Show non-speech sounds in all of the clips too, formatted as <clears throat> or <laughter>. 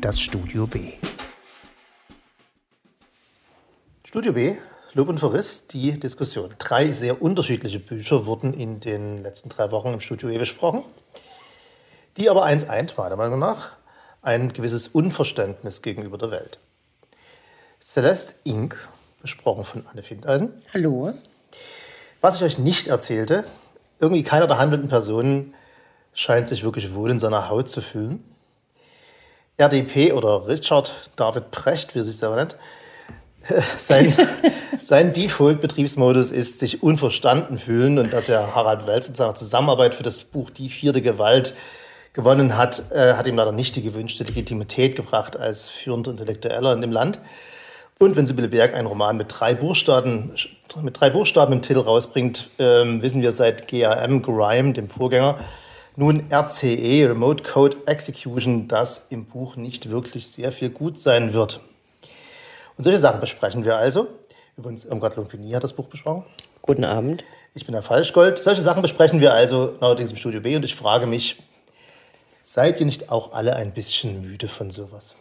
das Studio B. Studio B, Lob und Verriss, die Diskussion. Drei sehr unterschiedliche Bücher wurden in den letzten drei Wochen im Studio E besprochen, die aber eins eint, meiner Meinung nach, ein gewisses Unverständnis gegenüber der Welt. Celeste Inc., besprochen von Anne Findeisen. Hallo. Was ich euch nicht erzählte, irgendwie keiner der handelnden Personen scheint sich wirklich wohl in seiner Haut zu fühlen. RDP oder Richard David Precht, wie er sich selber nennt, <laughs> sein, <laughs> sein Default-Betriebsmodus ist sich unverstanden fühlen und dass er Harald Welz in seiner Zusammenarbeit für das Buch Die vierte Gewalt gewonnen hat, äh, hat ihm leider nicht die gewünschte Legitimität gebracht als führender Intellektueller in dem Land. Und wenn Sibylle Berg einen Roman mit drei Buchstaben, mit drei Buchstaben im Titel rausbringt, ähm, wissen wir seit GAM Grime, dem Vorgänger, nun RCE, Remote Code Execution, dass im Buch nicht wirklich sehr viel gut sein wird. Und solche Sachen besprechen wir also. Übrigens, Irmgard Lumpini hat das Buch besprochen. Guten Abend. Ich bin der Falschgold. Solche Sachen besprechen wir also neuerdings im Studio B und ich frage mich, seid ihr nicht auch alle ein bisschen müde von sowas?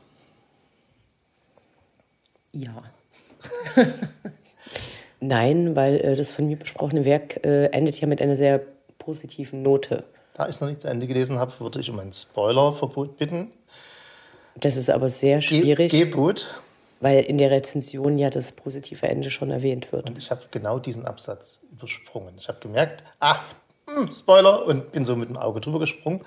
Ja. <laughs> Nein, weil äh, das von mir besprochene Werk äh, endet ja mit einer sehr positiven Note. Da ich es noch nicht zu Ende gelesen habe, würde ich um ein Spoilerverbot bitten. Das ist aber sehr schwierig. Ge Gebot. Weil in der Rezension ja das positive Ende schon erwähnt wird. Und ich habe genau diesen Absatz übersprungen. Ich habe gemerkt, ah, mh, hm, Spoiler, und bin so mit dem Auge drüber gesprungen.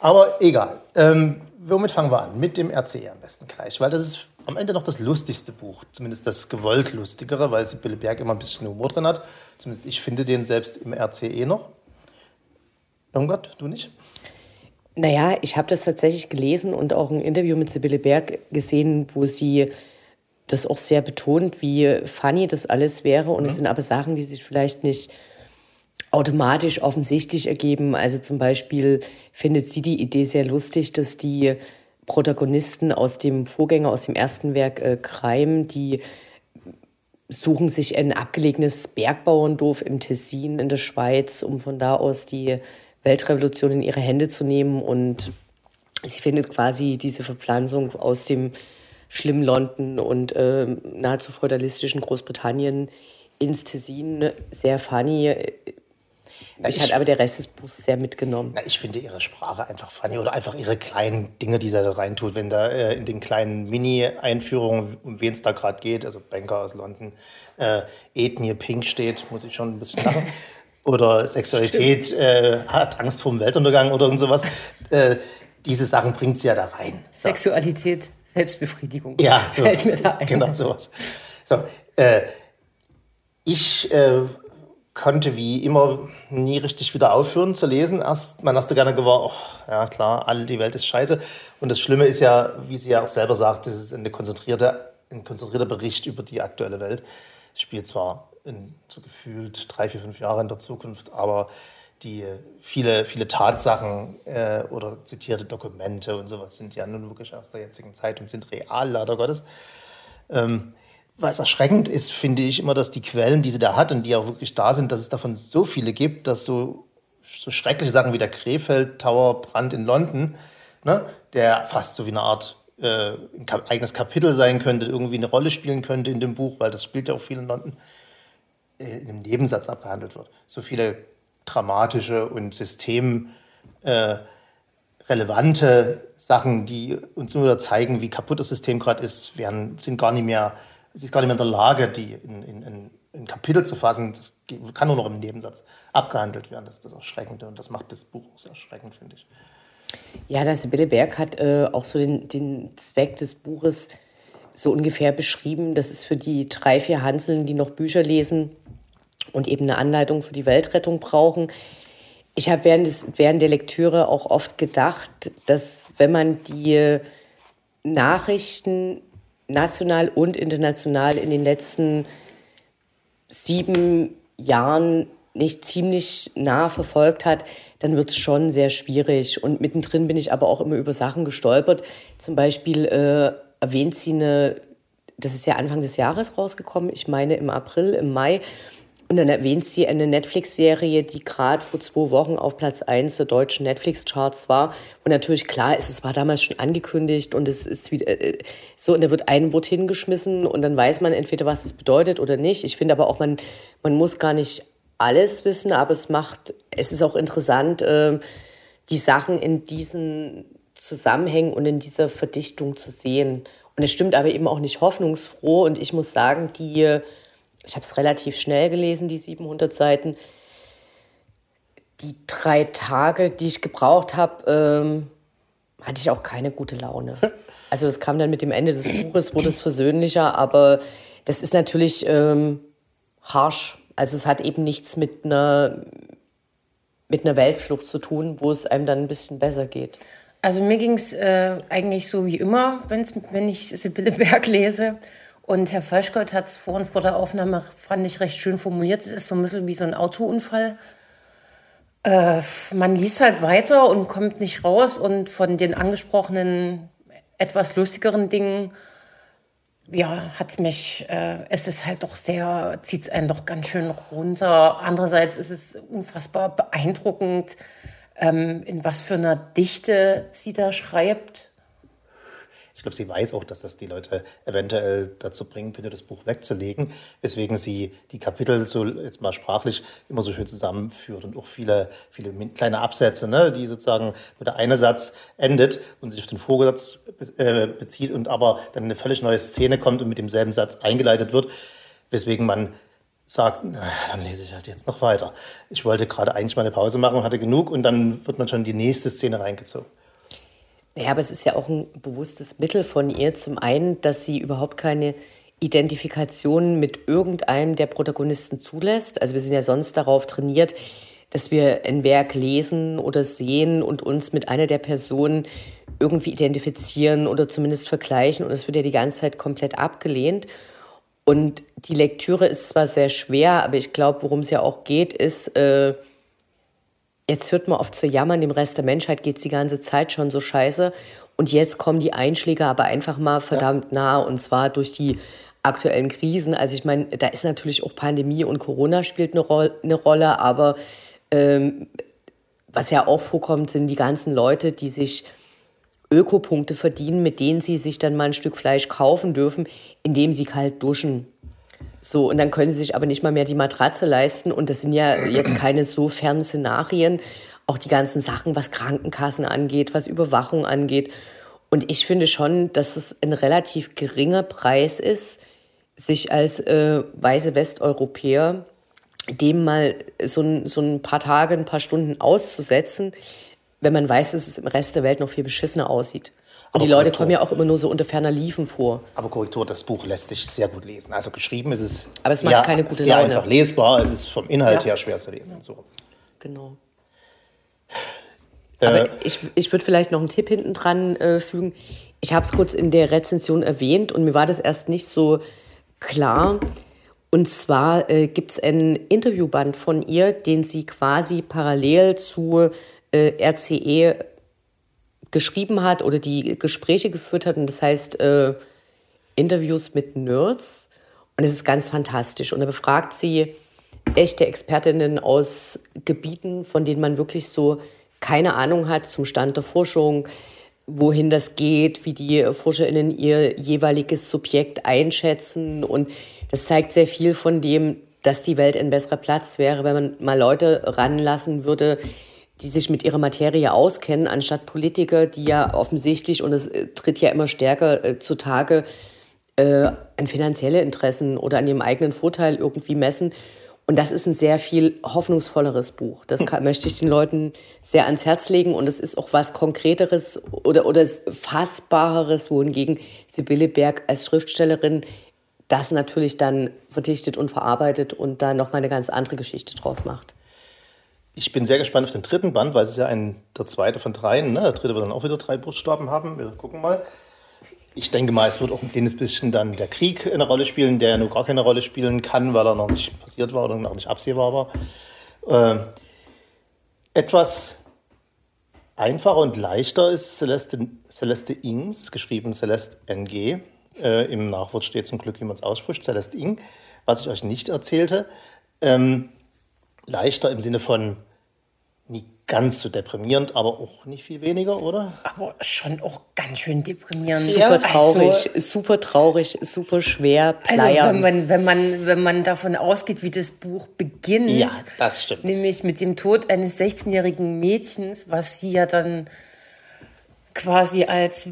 Aber egal. Ähm, womit fangen wir an? Mit dem RCE am besten gleich, weil das ist am Ende noch das lustigste Buch, zumindest das gewollt lustigere, weil Sibylle Berg immer ein bisschen Humor drin hat. Zumindest ich finde den selbst im RCE noch. Irmgard, du nicht? Naja, ich habe das tatsächlich gelesen und auch ein Interview mit Sibylle Berg gesehen, wo sie das auch sehr betont, wie funny das alles wäre. Und mhm. es sind aber Sachen, die sich vielleicht nicht automatisch offensichtlich ergeben. Also zum Beispiel findet sie die Idee sehr lustig, dass die Protagonisten aus dem Vorgänger, aus dem ersten Werk äh, Crime, die suchen sich ein abgelegenes Bergbauerndorf im Tessin in der Schweiz, um von da aus die Weltrevolution in ihre Hände zu nehmen. Und sie findet quasi diese Verpflanzung aus dem schlimmen London und äh, nahezu feudalistischen Großbritannien ins Tessin sehr funny. Na, ich, ich hat aber der Rest des Buchs sehr mitgenommen. Na, ich finde ihre Sprache einfach funny oder einfach ihre kleinen Dinge, die sie da reintut. Wenn da äh, in den kleinen Mini-Einführungen, um wen es da gerade geht, also Banker aus London, äh, Ethnie Pink steht, muss ich schon ein bisschen lachen. <laughs> oder Sexualität äh, hat Angst vor dem Weltuntergang oder und sowas. Äh, diese Sachen bringt sie ja da rein. So. Sexualität, Selbstbefriedigung. Ja, <laughs> so, fällt mir da ein. Genau, sowas. So, äh, ich äh, konnte wie immer nie richtig wieder aufhören zu lesen. Erst, mein erster Gedanke war, oh, ja klar, all die Welt ist scheiße. Und das Schlimme ist ja, wie sie ja auch selber sagt, das ist eine konzentrierte, ein konzentrierter Bericht über die aktuelle Welt. Es spielt zwar in so gefühlt drei, vier, fünf Jahre in der Zukunft, aber die viele, viele Tatsachen äh, oder zitierte Dokumente und sowas sind ja nun wirklich aus der jetzigen Zeit und sind real, leider Gottes. Ähm, was erschreckend ist, finde ich immer, dass die Quellen, die sie da hat und die auch wirklich da sind, dass es davon so viele gibt, dass so, so schreckliche Sachen wie der Krefeld Tower Brand in London, ne, der fast so wie eine Art äh, ein eigenes Kapitel sein könnte, irgendwie eine Rolle spielen könnte in dem Buch, weil das spielt ja auch viel in London, in einem Nebensatz abgehandelt wird. So viele dramatische und systemrelevante äh, Sachen, die uns immer wieder zeigen, wie kaputt das System gerade ist, werden, sind gar nicht mehr sie ist gar nicht mehr in der Lage, die in, in, in, in Kapitel zu fassen. Das kann nur noch im Nebensatz abgehandelt werden. Das ist das Erschreckende und das macht das Buch auch sehr erschreckend, finde ich. Ja, das Sibylle Berg hat äh, auch so den, den Zweck des Buches so ungefähr beschrieben. Das ist für die drei, vier Hanseln, die noch Bücher lesen und eben eine Anleitung für die Weltrettung brauchen. Ich habe während, während der Lektüre auch oft gedacht, dass wenn man die Nachrichten national und international in den letzten sieben Jahren nicht ziemlich nah verfolgt hat, dann wird es schon sehr schwierig. Und mittendrin bin ich aber auch immer über Sachen gestolpert. Zum Beispiel äh, erwähnt sie eine, das ist ja Anfang des Jahres rausgekommen, ich meine im April, im Mai, Und dann erwähnt sie eine Netflix-Serie, die gerade vor zwei Wochen auf Platz 1 der deutschen Netflix-Charts war. Und natürlich klar es war damals schon angekündigt und es ist wieder äh, so, und da wird ein Wort hingeschmissen und dann weiß man entweder, was es bedeutet oder nicht. Ich finde aber auch, man, man muss gar nicht alles wissen, aber es macht, es ist auch interessant, äh, die Sachen in diesen Zusammenhängen und in dieser Verdichtung zu sehen. Und es stimmt aber eben auch nicht hoffnungsfroh. Und ich muss sagen, die ich habe es relativ schnell gelesen, die 700 Seiten. Die drei Tage, die ich gebraucht habe, ähm, hatte ich auch keine gute Laune. <laughs> Also das kam dann mit dem Ende des Buches, wurde es versöhnlicher, aber das ist natürlich ähm, harsh. Also es hat eben nichts mit einer, mit einer Weltflucht zu tun, wo es einem dann ein bisschen besser geht. Also mir ging es äh, eigentlich so wie immer, wenn's, wenn ich Sibylle Berg lese. Und Herr Falschgott hat es vorhin vor der Aufnahme, fand ich, recht schön formuliert. Es ist so ein bisschen wie so ein Autounfall. Äh, man liest halt weiter und kommt nicht raus. Und von den angesprochenen, etwas lustigeren Dingen, ja, hat mich, äh, es ist halt doch sehr, zieht es einen doch ganz schön runter. Andererseits ist es unfassbar beeindruckend, ähm, in was für einer Dichte sie da schreibt glaube, sie weiß auch, dass das die Leute eventuell dazu bringen könnte, das Buch wegzulegen, weswegen sie die Kapitel so jetzt mal sprachlich immer so schön zusammenführt und auch viele, viele kleine Absätze, ne, die sozusagen, wo der eine Satz endet und sich auf den Vorgesatz äh, bezieht und aber dann eine völlig neue Szene kommt und mit demselben Satz eingeleitet wird, weswegen man sagt, na, dann lese ich halt jetzt noch weiter. Ich wollte gerade eigentlich mal eine Pause machen und hatte genug und dann wird man schon die nächste Szene reingezogen. Ja, aber es ist ja auch ein bewusstes Mittel von ihr. Zum einen, dass sie überhaupt keine Identifikation mit irgendeinem der Protagonisten zulässt. Also wir sind ja sonst darauf trainiert, dass wir ein Werk lesen oder sehen und uns mit einer der Personen irgendwie identifizieren oder zumindest vergleichen. Und es wird ja die ganze Zeit komplett abgelehnt. Und die Lektüre ist zwar sehr schwer, aber ich glaube, worum es ja auch geht, ist, äh, jetzt hört man oft zu jammern, dem Rest der Menschheit geht es die ganze Zeit schon so scheiße. Und jetzt kommen die Einschläge aber einfach mal verdammt ja. nah und zwar durch die aktuellen Krisen. Also ich meine, da ist natürlich auch Pandemie und Corona spielt eine, Ro eine Rolle, aber ähm, was ja auch vorkommt, sind die ganzen Leute, die sich Ökopunkte verdienen, mit denen sie sich dann mal ein Stück Fleisch kaufen dürfen, indem sie kalt duschen. So, und dann können sie sich aber nicht mal mehr die Matratze leisten. Und das sind ja jetzt keine so fernen Szenarien. Auch die ganzen Sachen, was Krankenkassen angeht, was Überwachung angeht. Und ich finde schon, dass es ein relativ geringer Preis ist, sich als äh, weiße Westeuropäer dem mal so ein, so ein paar Tage, ein paar Stunden auszusetzen, wenn man weiß, dass es im Rest der Welt noch viel beschissener aussieht. Und die Leute Korrektur. kommen ja auch immer nur so unter ferner Liefen vor. Aber Korrektur, das Buch lässt sich sehr gut lesen. Also geschrieben ist es, Aber es sehr, keine gute sehr einfach lesbar. Es ist vom Inhalt ja. her schwer zu lesen. So. Genau. Äh, Aber ich, ich würde vielleicht noch einen Tipp hinten dran äh, fügen. Ich habe es kurz in der Rezension erwähnt und mir war das erst nicht so klar. Und zwar äh, gibt es einen Interviewband von ihr, den sie quasi parallel zu äh, RCE geschrieben hat oder die Gespräche geführt hat. Und das heißt äh, Interviews mit Nerds. Und es ist ganz fantastisch. Und er befragt sie echte Expertinnen aus Gebieten, von denen man wirklich so keine Ahnung hat zum Stand der Forschung, wohin das geht, wie die ForscherInnen ihr jeweiliges Subjekt einschätzen. Und das zeigt sehr viel von dem, dass die Welt ein besserer Platz wäre, wenn man mal Leute ranlassen würde, die sich mit ihrer Materie auskennen, anstatt Politiker, die ja offensichtlich, und es äh, tritt ja immer stärker äh, zutage, äh, an finanzielle Interessen oder an ihrem eigenen Vorteil irgendwie messen. Und das ist ein sehr viel hoffnungsvolleres Buch. Das kann, möchte ich den Leuten sehr ans Herz legen. Und es ist auch was Konkreteres oder, oder Fassbareres, wohingegen Sibylle Berg als Schriftstellerin das natürlich dann verdichtet und verarbeitet und da nochmal eine ganz andere Geschichte draus macht. Ich bin sehr gespannt auf den dritten Band, weil es ist ja ein, der zweite von dreien. Ne? Der dritte wird dann auch wieder drei Buchstaben haben. Wir gucken mal. Ich denke mal, es wird auch ein kleines bisschen dann der Krieg eine Rolle spielen, der ja nur gar keine Rolle spielen kann, weil er noch nicht passiert war oder noch nicht absehbar war. Äh, etwas einfacher und leichter ist Celeste, Celeste Ings, geschrieben Celeste NG. Äh, Im Nachwort steht zum Glück, wie man es ausspricht, Celeste Ing. Was ich euch nicht erzählte, Ähm, leichter im Sinne von nicht ganz so deprimierend, aber auch nicht viel weniger, oder? Aber schon auch ganz schön deprimierend. Super traurig, Also, super traurig, super schwer, also pleiern. wenn, man, wenn, man, wenn man davon ausgeht, wie das Buch beginnt, Ja, das stimmt. nämlich mit dem Tod eines 16-jährigen Mädchens, was sie ja dann quasi als,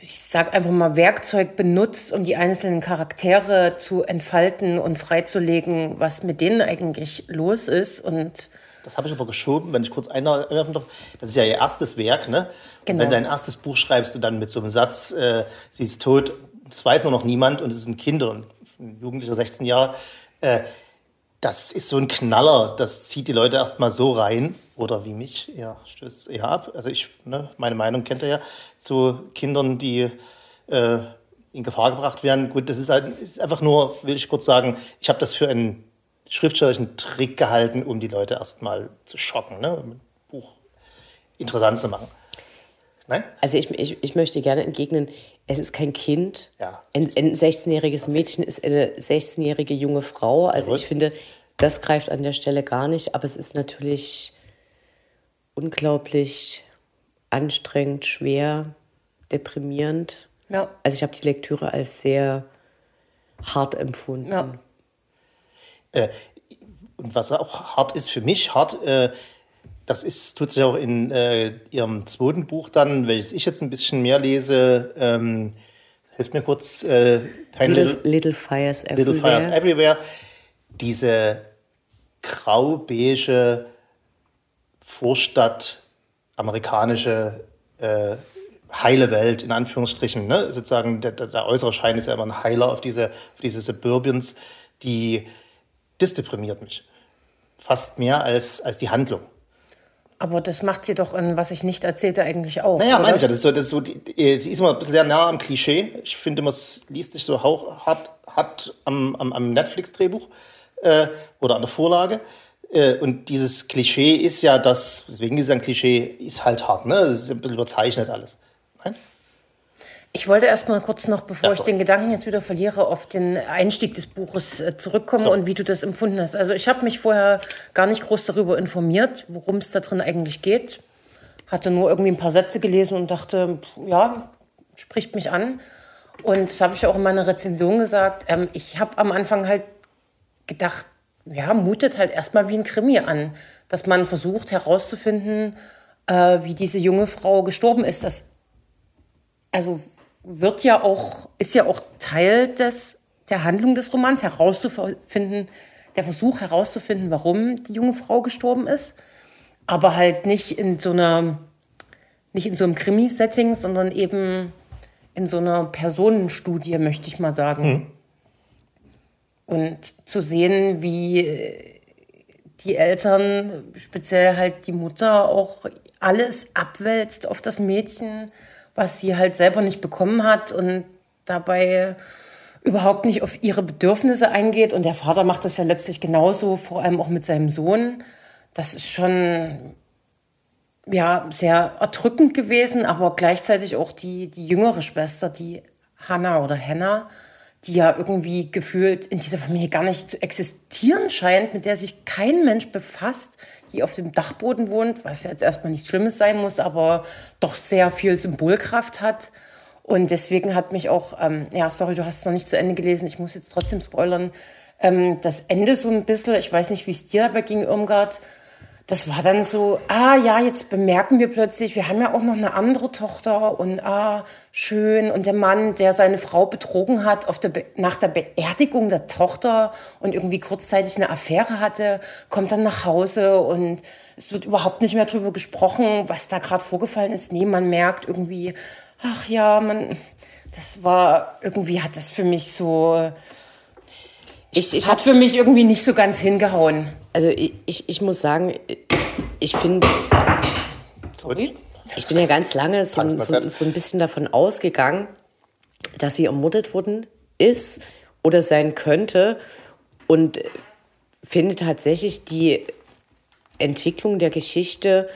ich sag einfach mal, Werkzeug benutzt, um die einzelnen Charaktere zu entfalten und freizulegen, was mit denen eigentlich los ist. Und Das habe ich aber geschoben, wenn ich kurz einwerfen darf. Das ist ja ihr erstes Werk, ne? Und Genau. wenn dein erstes Buch schreibst und dann mit so einem Satz, äh, sie ist tot, das weiß nur noch niemand und es ist ein Kind oder ein Jugendlicher, 16 Jahre, äh, das ist so ein Knaller, das zieht die Leute erstmal so rein. Oder wie mich, ja, stößt eher ab. Also ich, ne, meine Meinung kennt ihr ja zu Kindern, die äh, in Gefahr gebracht werden. Gut, das ist, halt, ist einfach nur, will ich kurz sagen, ich habe das für einen schriftstellerischen Trick gehalten, um die Leute erstmal zu schocken, ne? um ein Buch interessant zu machen. Nein? Also ich, ich, ich möchte gerne entgegnen, es ist kein Kind. Ja. Ein, ein 16-jähriges Mädchen ist eine 16-jährige junge Frau. Also Jawohl. ich finde, das greift an der Stelle gar nicht. Aber es ist natürlich unglaublich anstrengend, schwer, deprimierend. ja, Also ich habe die Lektüre als sehr hart empfunden. ja. Äh, und was auch hart ist für mich, hart, äh, das ist, tut sich auch in äh, ihrem zweiten Buch dann, welches ich jetzt ein bisschen mehr lese, ähm, hilft mir kurz, äh, Little, Little Fires Everywhere. Little Fires Everywhere, diese grau-beige Vorstadt, amerikanische äh, heile Welt, in Anführungsstrichen. Ne? Sozusagen der, der, der äußere Schein ist ja immer ein Heiler auf diese, auf diese Suburbians, die, das deprimiert mich. Fast mehr als, als die Handlung. Aber das macht sie doch in Was ich nicht erzählte eigentlich auch. Naja, oder? meine ich ja. Das ist so, das ist so die, sie ist immer sehr nah am Klischee. Ich finde es liest sich so hauch, hart, hart am, am, am Netflix-Drehbuch äh, oder an der Vorlage. Äh, und dieses Klischee ist ja das, deswegen ist es ein Klischee, ist halt hart. Ne? Das ist ein bisschen überzeichnet alles. Nein? Ich wollte erst mal kurz noch, bevor Ach ich so. den Gedanken jetzt wieder verliere, auf den Einstieg des Buches äh, zurückkommen So. und wie du das empfunden hast. Also ich habe mich vorher gar nicht groß darüber informiert, worum es da drin eigentlich geht. Hatte nur irgendwie ein paar Sätze gelesen und dachte, ja, spricht mich an. Und das habe ich auch in meiner Rezension gesagt. Ähm, ich habe am Anfang halt gedacht, ja, mutet halt erstmal wie ein Krimi an, dass man versucht herauszufinden, äh, wie diese junge Frau gestorben ist. Das also wird ja auch, ist ja auch Teil des, der Handlung des Romans, herauszufinden, der Versuch herauszufinden, warum die junge Frau gestorben ist. Aber halt nicht in so einer, nicht in so einem Krimi-Setting, sondern eben in so einer Personenstudie, möchte ich mal sagen. Und zu sehen, wie die Eltern, speziell halt die Mutter, auch alles abwälzt auf das Mädchen, was sie halt selber nicht bekommen hat und dabei überhaupt nicht auf ihre Bedürfnisse eingeht. Und der Vater macht das ja letztlich genauso, vor allem auch mit seinem Sohn. Das ist schon ja, sehr erdrückend gewesen, aber gleichzeitig auch die, die jüngere Schwester, die Hannah oder Hannah, die ja irgendwie gefühlt in dieser Familie gar nicht zu existieren scheint, mit der sich kein Mensch befasst, die auf dem Dachboden wohnt, was jetzt erstmal nichts Schlimmes sein muss, aber doch sehr viel Symbolkraft hat. Und deswegen hat mich auch, ähm, ja, sorry, du hast es noch nicht zu Ende gelesen, ich muss jetzt trotzdem spoilern, ähm, das Ende so ein bisschen, ich weiß nicht, wie es dir dabei ging, Irmgard, das war dann so, ah ja, jetzt bemerken wir plötzlich, wir haben ja auch noch eine andere Tochter und ah, schön. Und der Mann, der seine Frau betrogen hat auf der Be nach der Beerdigung der Tochter und irgendwie kurzzeitig eine Affäre hatte, kommt dann nach Hause und es wird überhaupt nicht mehr darüber gesprochen, was da gerade vorgefallen ist. Nee, man merkt irgendwie, ach ja, man, das war, irgendwie hat das für mich so, Ich, ich hat für mich irgendwie nicht so ganz hingehauen. also ich, ich, ich muss sagen, ich finde, Sorry. Ich bin ja ganz lange so, Angst, so, so ein bisschen davon ausgegangen, dass sie ermordet worden ist oder sein könnte und finde tatsächlich die Entwicklung der Geschichte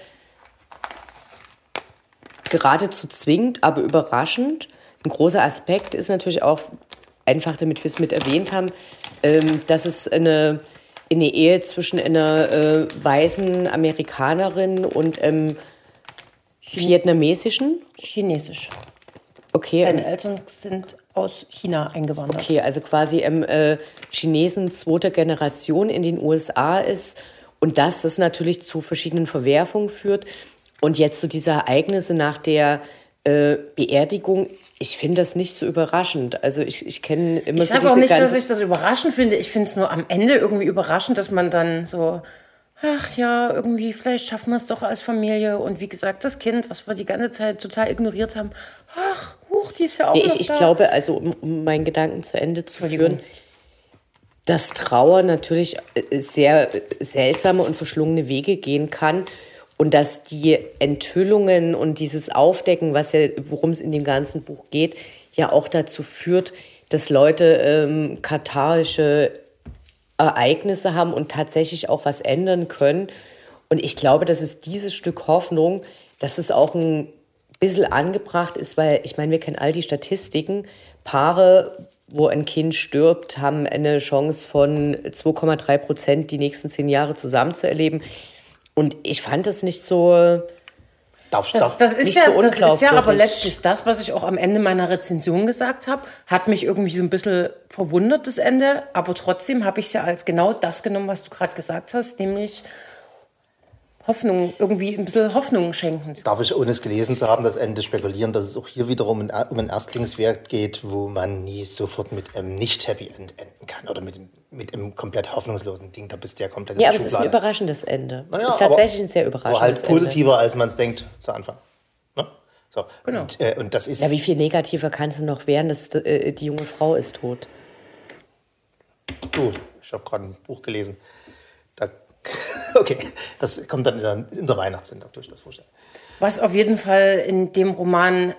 geradezu zwingend, aber überraschend. Ein großer Aspekt ist natürlich auch, einfach damit wir es mit erwähnt haben, ähm, dass es eine, eine Ehe zwischen einer äh, weißen Amerikanerin und ähm, vietnamesischen? Chinesisch. Okay. Seine Eltern sind aus China eingewandert. Okay, also quasi ähm, äh, Chinesen zweiter Generation in den USA ist und dass das natürlich zu verschiedenen Verwerfungen führt. Und jetzt so diese Ereignisse nach der äh, Beerdigung, ich finde das nicht so überraschend. Also ich, ich kenne immer Ich so sage diese auch nicht, dass ich das überraschend finde. Ich finde es nur am Ende irgendwie überraschend, dass man dann so, ach ja, irgendwie, vielleicht schaffen wir es doch als Familie. Und wie gesagt, das Kind, was wir die ganze Zeit total ignoriert haben, ach, huch, die ist ja auch Nee, ich, ich glaube, also um, um meinen Gedanken zu Ende zu führen, dass Trauer natürlich äh, sehr äh, seltsame und verschlungene Wege gehen kann und dass die Enthüllungen und dieses Aufdecken, was ja, worum es in dem ganzen Buch geht, ja auch dazu führt, dass Leute ähm, katharische Ereignisse haben und tatsächlich auch was ändern können. Und ich glaube, dass es dieses Stück Hoffnung, dass es auch ein bisschen angebracht ist, weil ich meine, wir kennen all die Statistiken. Paare, wo ein Kind stirbt, haben eine Chance von 2,3 Prozent, die nächsten zehn Jahre zusammen zu erleben. Und ich fand das nicht so. Darf, Das, darf, das, ist ja, so das ist ja aber letztlich das, was ich auch am Ende meiner Rezension gesagt habe. Hat mich irgendwie so ein bisschen verwundert, das Ende. Aber trotzdem habe ich es ja als genau das genommen, was du gerade gesagt hast, nämlich Hoffnung, irgendwie ein bisschen Hoffnung schenken. darf ich, ohne es gelesen zu haben, das Ende spekulieren, dass es auch hier wiederum um ein Erstlingswerk geht, wo man nie sofort mit einem Nicht-Happy End enden kann oder mit, mit einem komplett hoffnungslosen Ding. Da bist ja komplett Ja, der aber es ist ein Schublade. überraschendes Ende. Naja, es ist tatsächlich ein sehr Aber überraschendes halt Ende. positiver, als man es denkt zu Anfang. Ne? So. Genau. Und, äh, und das ist. Ja, wie viel negativer kann es denn noch werden, dass äh, die junge Frau ist tot? Du, ich habe gerade ein Buch gelesen. <laughs> Okay, das kommt dann in der, in der Weihnachtssendung durch das Vorstellen. Was auf jeden Fall in dem Roman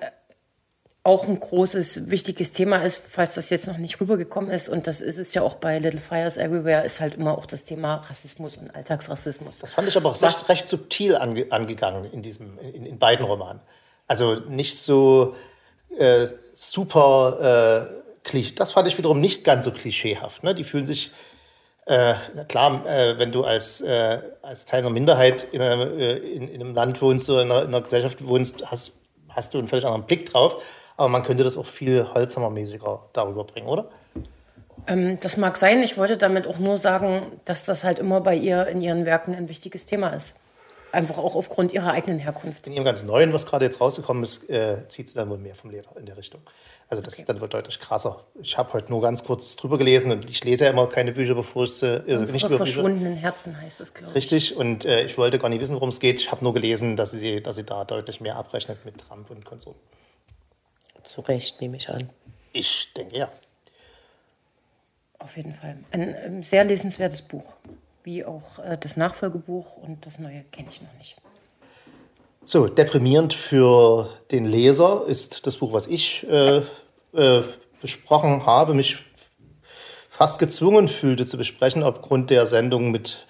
auch ein großes, wichtiges Thema ist, falls das jetzt noch nicht rübergekommen ist. Und das ist es ja auch bei Little Fires Everywhere, ist halt immer auch das Thema Rassismus und Alltagsrassismus. Das fand ich aber auch recht, recht subtil ange, angegangen in, diesem, in, in beiden Romanen. Also nicht so äh, super äh, klischee. Das fand ich wiederum nicht ganz so klischeehaft. Ne? Die fühlen sich, äh, klar, äh, wenn du als, äh, als Teil einer Minderheit in einem, äh, in, in einem Land wohnst oder in einer, in einer Gesellschaft wohnst, hast, hast du einen völlig anderen Blick drauf. Aber man könnte das auch viel holzhammermäßiger darüber bringen, oder? Ähm, das mag sein. Ich wollte damit auch nur sagen, dass das halt immer bei ihr in ihren Werken ein wichtiges Thema ist. Einfach auch aufgrund ihrer eigenen Herkunft. In ihrem ganz Neuen, was gerade jetzt rausgekommen ist, äh, zieht sie dann wohl mehr vom Leder in der Richtung. Also das ist dann wohl deutlich krasser. Ich habe heute nur ganz kurz drüber gelesen und ich lese ja immer keine Bücher, bevor ich sie, also nicht über Bücher. verschwundenen Herzen heißt es, glaube ich. Richtig, und äh, ich wollte gar nicht wissen, worum es geht. Ich habe nur gelesen, dass sie, dass sie da deutlich mehr abrechnet mit Trump und Konsum. Zu Recht, nehme ich an. Ich denke ja. Auf jeden Fall. Ein ähm, sehr lesenswertes Buch. Wie auch äh, das Nachfolgebuch und das neue kenne ich noch nicht. So, deprimierend für den Leser ist das Buch, was ich äh, äh, besprochen habe, mich fast gezwungen fühlte zu besprechen, aufgrund der Sendung mit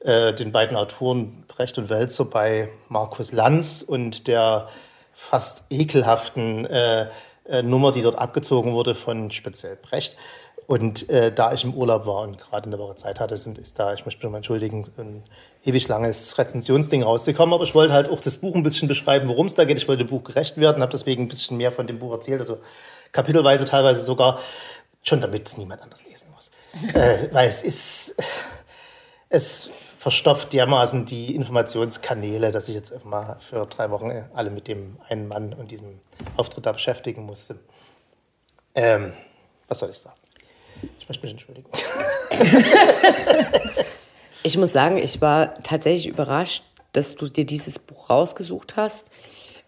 äh, den beiden Autoren Brecht und Welzer bei Markus Lanz und der fast ekelhaften äh, äh, Nummer, die dort abgezogen wurde von speziell Brecht. Und äh, da ich im Urlaub war und gerade eine Woche Zeit hatte, sind, ist da, ich möchte mich mal entschuldigen, ein ewig langes Rezensionsding rausgekommen. Aber ich wollte halt auch das Buch ein bisschen beschreiben, worum es da geht. Ich wollte dem Buch gerecht werden, habe deswegen ein bisschen mehr von dem Buch erzählt, also kapitelweise teilweise sogar, schon damit es niemand anders lesen muss. <laughs> äh, weil es ist, es verstopft dermaßen die Informationskanäle, dass ich jetzt mal für drei Wochen alle mit dem einen Mann und diesem Auftritt da beschäftigen musste. Ähm, was soll ich sagen? Ich möchte mich entschuldigen. <laughs> Ich muss sagen, ich war tatsächlich überrascht, dass du dir dieses Buch rausgesucht hast,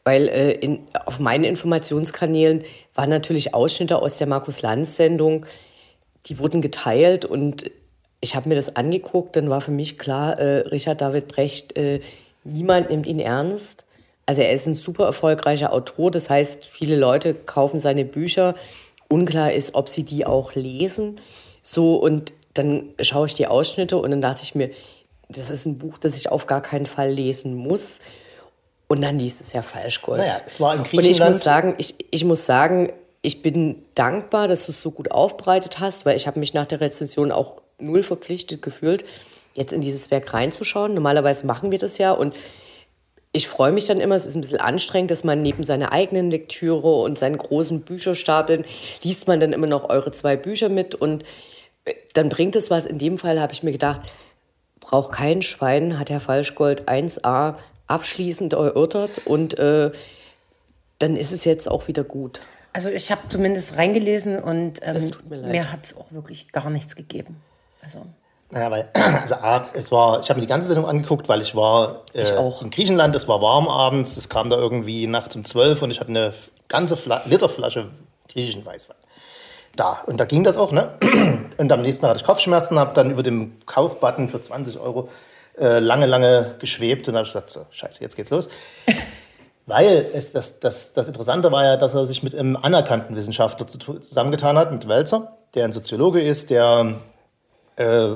weil äh, in, auf meinen Informationskanälen waren natürlich Ausschnitte aus der Markus Lanz-Sendung, die wurden geteilt und ich habe mir das angeguckt, dann war für mich klar, äh, Richard David Brecht, äh, niemand nimmt ihn ernst. Also er ist ein super erfolgreicher Autor, das heißt, viele Leute kaufen seine Bücher. Unklar ist, ob sie die auch lesen. So, und dann schaue ich die Ausschnitte und dann dachte ich mir, das ist ein Buch, das ich auf gar keinen Fall lesen muss. Und dann liest es ja Falschgold. Naja, es war in Und ich Griechenland- muss sagen, ich, ich muss sagen, ich bin dankbar, dass du es so gut aufbereitet hast, weil ich habe mich nach der Rezension auch null verpflichtet gefühlt, jetzt in dieses Werk reinzuschauen. Normalerweise machen wir das ja und ich freue mich dann immer, es ist ein bisschen anstrengend, dass man neben seiner eigenen Lektüre und seinen großen Bücherstapeln liest man dann immer noch eure zwei Bücher mit und äh, dann bringt es was. In dem Fall habe ich mir gedacht, braucht kein Schwein, hat Herr Falschgold 1a abschließend erörtert und äh, dann ist es jetzt auch wieder gut. Also ich habe zumindest reingelesen und ähm, mir, mir hat es auch wirklich gar nichts gegeben. Also naja, weil, <clears throat> also A, es war, ich habe mir die ganze Sendung angeguckt, weil ich war äh, ich auch. in Griechenland, es war warm abends, es kam da irgendwie nachts um zwölf und ich hatte eine ganze Fla Literflasche griechischen Weißwein. Da, und da ging das auch, ne? <clears throat> Und am nächsten Tag hatte ich Kopfschmerzen, habe dann über dem Kaufbutton für 20 Euro äh, lange, lange geschwebt und habe gesagt, so, scheiße, jetzt geht's los. <laughs> Weil es, das, das, das Interessante war ja, dass er sich mit einem anerkannten Wissenschaftler zusammengetan hat, mit Welzer, der ein Soziologe ist, der äh,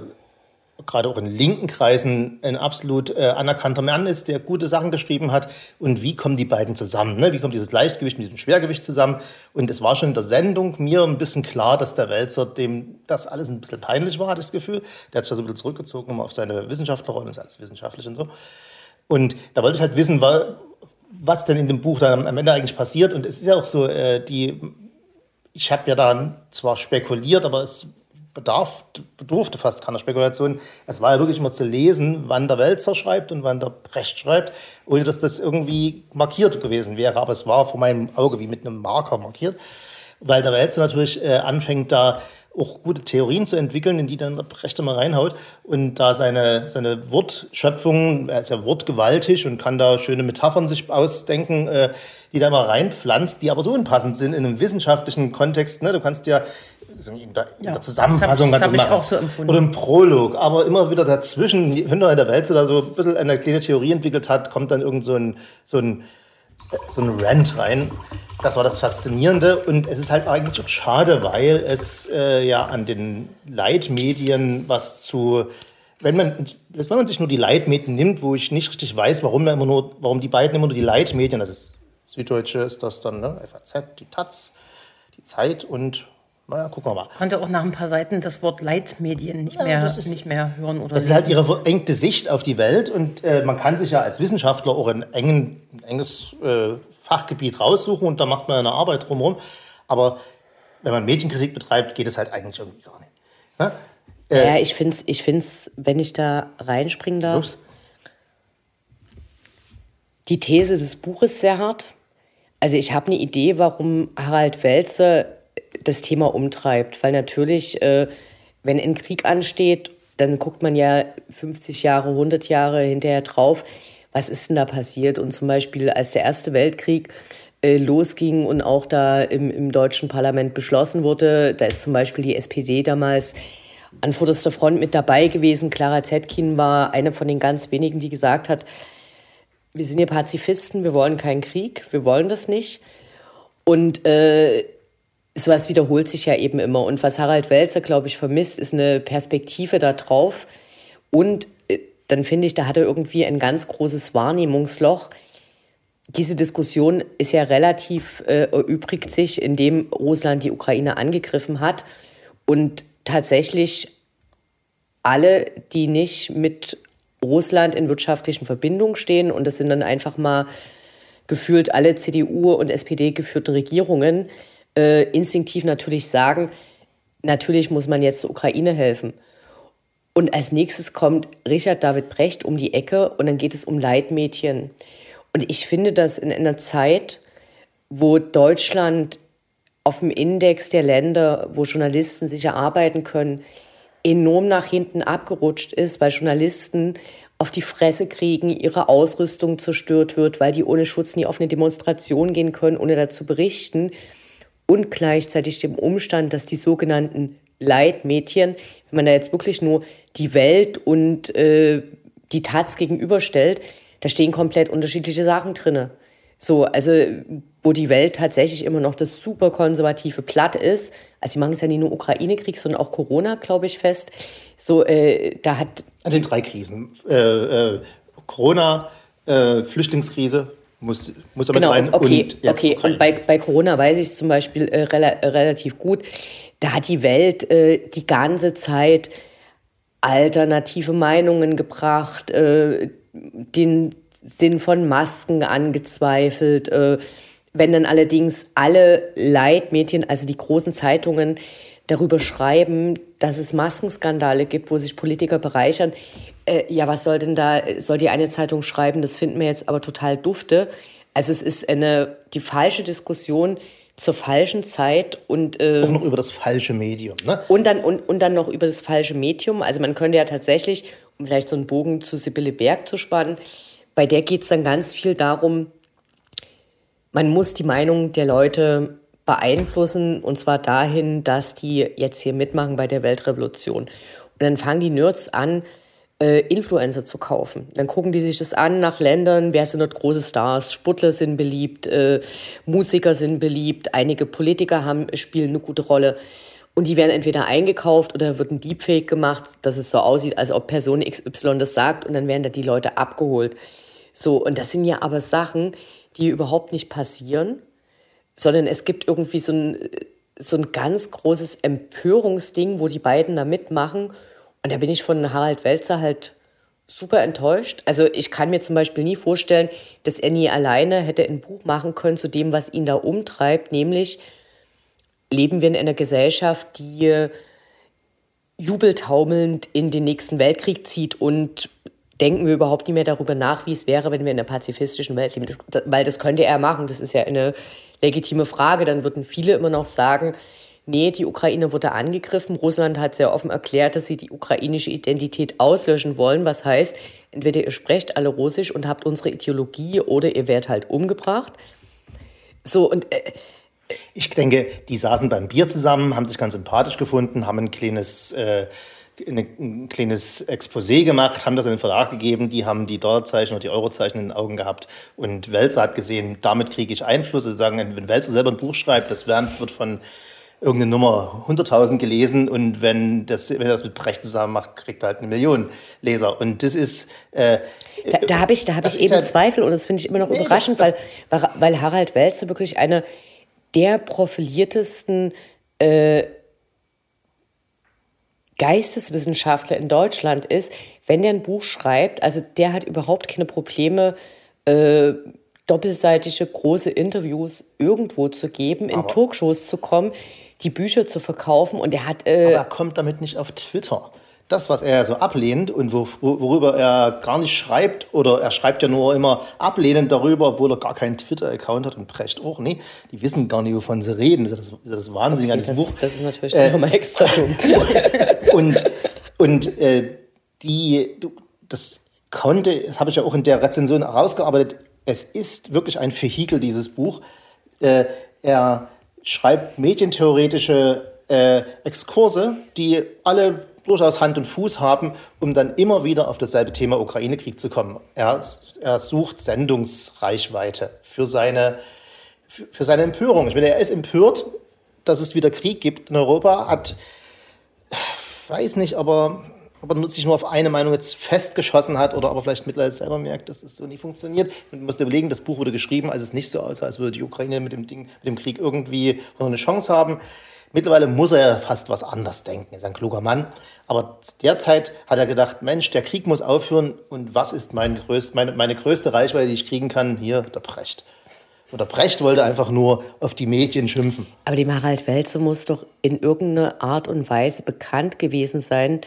gerade auch in linken Kreisen ein absolut äh, anerkannter Mann ist, der gute Sachen geschrieben hat. Und wie kommen die beiden zusammen? Ne? Wie kommt dieses Leichtgewicht mit diesem Schwergewicht zusammen? Und es war schon in der Sendung mir ein bisschen klar, dass der Wälzer dem das alles ein bisschen peinlich war, hatte ich das Gefühl. Der hat sich da so ein bisschen zurückgezogen um auf seine Wissenschaftlerrolle, ist alles wissenschaftlich und so. Und da wollte ich halt wissen, was denn in dem Buch dann am Ende eigentlich passiert. Und es ist ja auch so, äh, die, ich habe ja da zwar spekuliert, aber es bedarf, bedurfte fast keiner Spekulation. Es war ja wirklich immer zu lesen, wann der Wälzer schreibt und wann der Brecht schreibt, ohne dass das irgendwie markiert gewesen wäre. Aber es war vor meinem Auge wie mit einem Marker markiert, weil der Wälzer natürlich äh, anfängt, da auch gute Theorien zu entwickeln, in die dann der Brecht immer reinhaut. Und da seine, seine Wortschöpfung, er ist ja wortgewaltig und kann da schöne Metaphern sich ausdenken, äh, die da immer reinpflanzt, die aber so unpassend sind in einem wissenschaftlichen Kontext. Ne? Du kannst ja in der, in der Zusammenfassung das hab, das hab ich auch so oder im Prolog, aber immer wieder dazwischen, hinter in der Welt da so ein bisschen eine kleine Theorie entwickelt hat, kommt dann irgend so ein, so ein, so ein Rant rein. Das war das Faszinierende und es ist halt eigentlich auch schade, weil es äh, ja an den Leitmedien was zu wenn man, wenn man sich nur die Leitmedien nimmt, wo ich nicht richtig weiß, warum, immer nur, warum die beiden immer nur die Leitmedien, das ist Süddeutsche ist das dann, ne? FAZ, die Taz, die Zeit und naja, gucken wir mal. Konnte auch nach ein paar Seiten das Wort Leitmedien nicht, ja, mehr, ist, nicht mehr hören oder Das lesen. ist halt ihre verengte Sicht auf die Welt und äh, man kann sich ja als Wissenschaftler auch ein, engen, ein enges äh, Fachgebiet raussuchen und da macht man eine Arbeit drumherum. Aber wenn man Medienkritik betreibt, geht es halt eigentlich irgendwie gar nicht. Ne? Äh, ja, ich finde es, ich find's, wenn ich da reinspringen darf, ups. die These des Buches sehr hart. Also ich habe eine Idee, warum Harald Welzer das Thema umtreibt. Weil natürlich, äh, wenn ein Krieg ansteht, dann guckt man ja 50 Jahre, 100 Jahre hinterher drauf, was ist denn da passiert? Und zum Beispiel, als der Erste Weltkrieg äh, losging und auch da im, im deutschen Parlament beschlossen wurde, da ist zum Beispiel die SPD damals an vorderster Front mit dabei gewesen. Clara Zetkin war eine von den ganz wenigen, die gesagt hat, wir sind hier Pazifisten, wir wollen keinen Krieg, wir wollen das nicht. Und äh, sowas wiederholt sich ja eben immer. Und was Harald Welzer, glaube ich, vermisst, ist eine Perspektive da drauf. Und äh, dann finde ich, da hat er irgendwie ein ganz großes Wahrnehmungsloch. Diese Diskussion ist ja relativ, äh, erübrigt sich, indem Russland die Ukraine angegriffen hat. Und tatsächlich alle, die nicht mit Russland in wirtschaftlichen Verbindungen stehen, und das sind dann einfach mal gefühlt alle CDU und SPD geführten Regierungen, äh, instinktiv natürlich sagen, natürlich muss man jetzt der Ukraine helfen. Und als nächstes kommt Richard David Brecht um die Ecke und dann geht es um Leitmädchen. Und ich finde das in einer Zeit, wo Deutschland auf dem Index der Länder, wo Journalisten sich erarbeiten können, enorm nach hinten abgerutscht ist, weil Journalisten auf die Fresse kriegen, ihre Ausrüstung zerstört wird, weil die ohne Schutz nie auf eine Demonstration gehen können, ohne dazu berichten. Und gleichzeitig dem Umstand, dass die sogenannten Leitmädchen, wenn man da jetzt wirklich nur die Welt und äh, die Taz gegenüberstellt, da stehen komplett unterschiedliche Sachen drin. So, also wo die Welt tatsächlich immer noch das super konservative Platt ist. Also, sie machen es ja nicht nur Ukraine-Krieg, sondern auch Corona, glaube ich, fest. So, äh, da hat. An den drei Krisen. Äh, äh, Corona, äh, Flüchtlingskrise, muss, muss aber genau, rein. Okay, und okay. Und bei, bei Corona weiß ich es zum Beispiel äh, rela relativ gut. Da hat die Welt äh, die ganze Zeit alternative Meinungen gebracht, äh, den Sinn von Masken angezweifelt. Äh, wenn dann allerdings alle Leitmedien, also die großen Zeitungen, darüber schreiben, dass es Maskenskandale gibt, wo sich Politiker bereichern, äh, ja, was soll denn da, soll die eine Zeitung schreiben, das finden wir jetzt aber total dufte. Also es ist eine, die falsche Diskussion zur falschen Zeit und äh, auch noch über das falsche Medium. Ne? Und, dann, und, und dann noch über das falsche Medium. Also man könnte ja tatsächlich, um vielleicht so einen Bogen zu Sibylle Berg zu spannen, bei der geht es dann ganz viel darum, man muss die Meinung der Leute beeinflussen und zwar dahin, dass die jetzt hier mitmachen bei der Weltrevolution. Und dann fangen die Nerds an, äh, Influencer zu kaufen. Dann gucken die sich das an nach Ländern, wer sind dort große Stars, Sportler sind beliebt, äh, Musiker sind beliebt, einige Politiker haben, spielen eine gute Rolle. Und die werden entweder eingekauft oder wird ein Deepfake gemacht, dass es so aussieht, als ob Person XY das sagt und dann werden da die Leute abgeholt. So, und das sind ja aber Sachen, die überhaupt nicht passieren, sondern es gibt irgendwie so ein, so ein ganz großes Empörungsding, wo die beiden da mitmachen und da bin ich von Harald Welzer halt super enttäuscht. Also ich kann mir zum Beispiel nie vorstellen, dass er nie alleine hätte ein Buch machen können zu dem, was ihn da umtreibt, nämlich leben wir in einer Gesellschaft, die jubeltaumelnd in den nächsten Weltkrieg zieht und denken wir überhaupt nicht mehr darüber nach, wie es wäre, wenn wir in einer pazifistischen Welt leben. Das, weil das könnte er machen, das ist ja eine legitime Frage. Dann würden viele immer noch sagen, nee, die Ukraine wurde angegriffen. Russland hat sehr offen erklärt, dass sie die ukrainische Identität auslöschen wollen. Was heißt, entweder ihr sprecht alle Russisch und habt unsere Ideologie oder ihr werdet halt umgebracht. So, und. Äh, ich denke, die saßen beim Bier zusammen, haben sich ganz sympathisch gefunden, haben ein kleines. Äh ein kleines Exposé gemacht, haben das in den Verlag gegeben, die haben die Dollarzeichen oder die Eurozeichen in den Augen gehabt und Welzer hat gesehen, damit kriege ich Einfluss. Sie sagen, wenn Welzer selber ein Buch schreibt, das wird von irgendeine Nummer 100.000 gelesen und wenn, das, wenn er das mit Brecht zusammen macht, kriegt er halt eine Million Leser. Und das ist. Äh, da, da habe ich, da hab ich eben ja, Zweifel und das finde ich immer noch nee, überraschend, das, das, weil, weil Harald Welze wirklich eine der profiliertesten äh, Geisteswissenschaftler in Deutschland ist, wenn der ein Buch schreibt, also der hat überhaupt keine Probleme, äh, doppelseitige große Interviews irgendwo zu geben, in Talkshows zu kommen die Bücher zu verkaufen und er hat. Äh Aber er kommt damit nicht auf Twitter. Das, was er so ablehnt und worüber er gar nicht schreibt, oder er schreibt ja nur immer ablehnend darüber, obwohl er gar keinen Twitter-Account hat und Brecht auch nicht. Die wissen gar nicht, wovon sie reden. Das ist das, Wahnsinn okay, an diesem das, Buch. Das ist natürlich äh, nochmal extra dumm. <laughs> und und äh, die, das konnte, das habe ich ja auch in der Rezension herausgearbeitet, es ist wirklich ein Vehikel, dieses Buch. Äh, er schreibt medientheoretische äh, Exkurse, die alle durchaus Hand und Fuß haben, um dann immer wieder auf dasselbe Thema Ukraine-Krieg zu kommen. Er, er sucht Sendungsreichweite für seine, für, für seine Empörung. Ich meine, er ist empört, dass es wieder Krieg gibt in Europa, hat, weiß nicht, aber ob er sich nur auf eine Meinung jetzt festgeschossen hat oder aber vielleicht mittlerweile selber merkt, dass das so nie funktioniert. Man muss überlegen, das Buch wurde geschrieben, als es nicht so aussah, als würde die Ukraine mit dem, Ding, mit dem Krieg irgendwie noch eine Chance haben. Mittlerweile muss er fast was anders denken. Er ist ein kluger Mann. Aber derzeit hat er gedacht, Mensch, der Krieg muss aufhören und was ist mein größt, meine, meine größte Reichweite, die ich kriegen kann? Hier, der Brecht. Und der Brecht wollte einfach nur auf die Medien schimpfen. Aber dem Harald Welze muss doch in irgendeiner Art und Weise bekannt gewesen sein,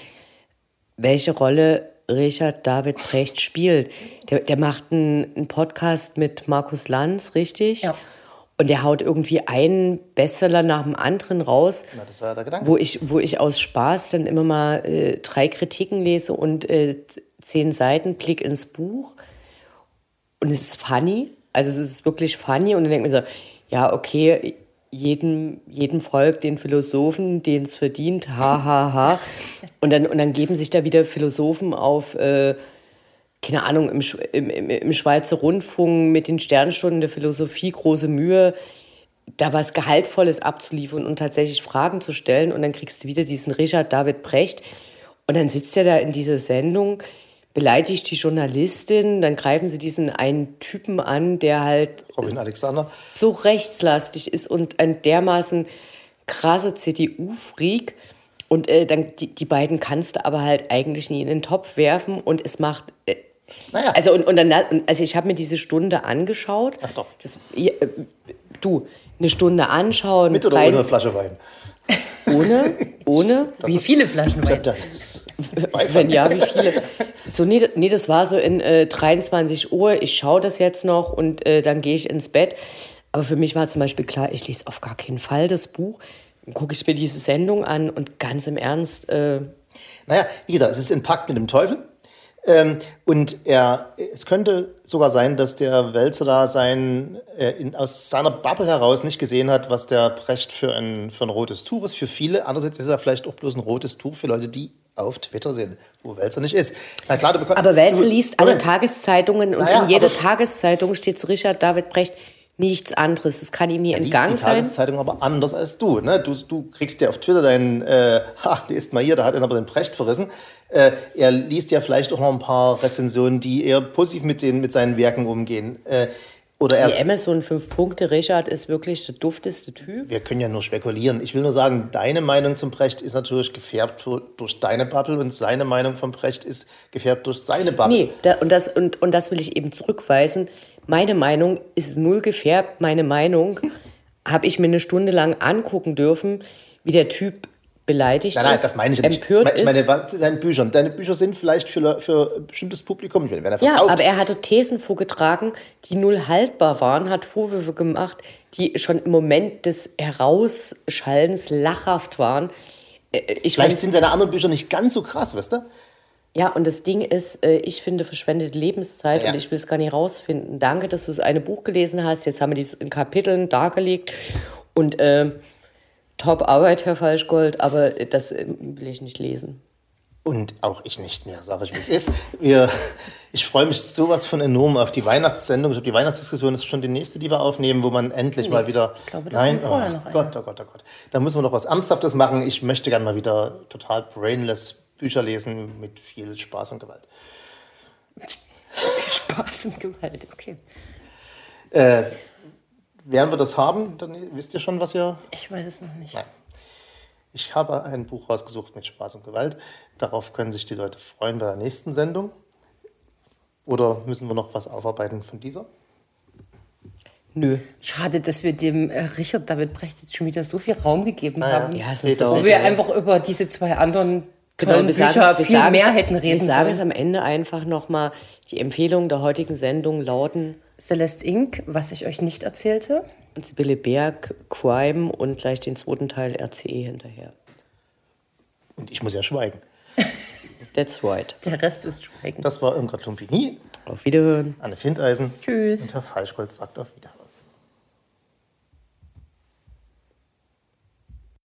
welche Rolle Richard David Brecht spielt. Der, der macht einen, einen Podcast mit Markus Lanz, richtig? Ja. Und der haut irgendwie einen Bestseller nach dem anderen raus, Na, das war der Gedanke. Wo, ich, wo ich aus Spaß dann immer mal äh, drei Kritiken lese und äh, zehn Seiten Blick ins Buch. Und es ist funny, also es ist wirklich funny. Und dann denkt man so, ja, okay, jedem, jedem Volk den Philosophen, den es verdient, ha, ha, ha. Und dann, und dann geben sich da wieder Philosophen auf, äh, keine Ahnung, im, im, im Schweizer Rundfunk mit den Sternstunden der Philosophie große Mühe, da was Gehaltvolles abzuliefern und tatsächlich Fragen zu stellen. Und dann kriegst du wieder diesen Richard David Brecht. Und dann sitzt er da in dieser Sendung beleidigt die Journalistin, dann greifen sie diesen einen Typen an, der halt Robin Alexander so rechtslastig ist und ein dermaßen krasser CDU-Freak. Und äh, dann die, die beiden kannst du aber halt eigentlich nie in den Topf werfen und es macht. Äh, Naja. Also und, und dann, also ich habe mir diese Stunde angeschaut. Ach doch. Das, ja, äh, du, eine Stunde anschauen. Mit oder rein- ohne Flasche Wein? Ohne, ohne. Wie viele Flaschen Wein? Das ist <laughs> Wenn ja, wie viele? So, nee, nee das war so in äh, 23 Uhr. Ich schaue das jetzt noch und äh, dann gehe ich ins Bett. Aber für mich war zum Beispiel klar, ich lese auf gar keinen Fall das Buch. Dann gucke ich mir diese Sendung an und ganz im Ernst, äh, Naja, wie gesagt, es ist ein Pakt mit dem Teufel. Ähm, und er, es könnte sogar sein, dass der Wälzer da sein, äh, in, aus seiner Bubble heraus nicht gesehen hat, was der Brecht für ein, für ein rotes Tuch ist. Für viele, andererseits ist er vielleicht auch bloß ein rotes Tuch für Leute, die auf Twitter sind, wo Wälzer nicht ist. Na klar, du bekommst, aber Welzel du- liest alle. Tageszeitungen und Naja, in jeder Tageszeitung steht zu Richard David Brecht nichts anderes. Das kann ihm nie liest entgangen die sein. Tageszeitung aber anders als du. Ne? Du, du kriegst ja auf Twitter deinen, äh, <laughs> ha, lest mal hier, da hat er aber den Brecht verrissen. Äh, er liest ja vielleicht auch noch ein paar Rezensionen, die eher positiv mit, den, mit seinen Werken umgehen. Äh, oder er, Die Amazon 5 Punkte, Richard ist wirklich der dufteste Typ. wir können ja nur spekulieren. Ich will nur sagen, deine Meinung zum Brecht ist natürlich gefärbt durch deine Bubble und seine Meinung vom Brecht ist gefärbt durch seine Bubble. Nee, da, und, das, und, und das will ich eben zurückweisen. Meine Meinung ist null gefärbt. Meine Meinung <laughs> habe ich mir eine Stunde lang angucken dürfen, wie der Typ beleidigt Nein, nein, ist, das meine ich ja nicht. empört ich meine, ist. was- zu seinen Büchern. Deine Bücher sind vielleicht für, für ein bestimmtes Publikum, wenn er Ja, aber er hatte Thesen vorgetragen, die null haltbar waren, hat Vorwürfe gemacht, die schon im Moment des Herausschallens lachhaft waren. Äh, Ich Vielleicht sind seine anderen Bücher nicht ganz so krass, weißt du? ja, und das Ding ist, äh, ich finde verschwendete Lebenszeit Ja. und ich will es gar nicht rausfinden. Danke, dass du das eine Buch gelesen hast. Jetzt haben wir dies in Kapiteln dargelegt und äh, top Arbeit, Herr Falschgold, aber das äh, will ich nicht lesen. Und auch ich nicht mehr, sage ich, wie es ist. Wir, ich freue mich sowas von enorm auf die Weihnachtssendung. Ich glaube, die Weihnachtsdiskussion ist schon die nächste, die wir aufnehmen, wo man endlich mal wieder. Ich glaube, da Nein, vorher oh noch. Gott, oh Gott, oh Gott. Da müssen wir noch was Ernsthaftes machen. Ich möchte gerne mal wieder total brainless Bücher lesen mit viel Spaß und Gewalt. <laughs> Spaß und Gewalt, okay. Äh, werden wir das haben, dann wisst ihr schon, was ihr Ich weiß es noch nicht. Nein. Ich habe ein Buch rausgesucht mit Spaß und Gewalt. Darauf können sich die Leute freuen bei der nächsten Sendung. Oder müssen wir noch was aufarbeiten von dieser? Nö. Schade, dass wir dem äh, Richard David Brecht jetzt schon wieder so viel Raum gegeben Naja. haben. Ja, es ist auch- Wo wir einfach über diese zwei anderen tollen wir sagen Bücher wir viel sagen mehr hätten reden Wir sagen es sollen. am Ende einfach nochmal. Die Empfehlungen der heutigen Sendung lauten Celeste Inc., was ich euch nicht erzählte. Sibylle Berg, Crime und gleich den zweiten Teil RCE hinterher. Und ich muss ja schweigen. <laughs> That's right. Der Rest ist Schweigen. Das war Irmgard Lumpini, Auf Wiederhören. Anne Findeisen. Tschüss. Und Herr Falschgold sagt auf Wiederhören.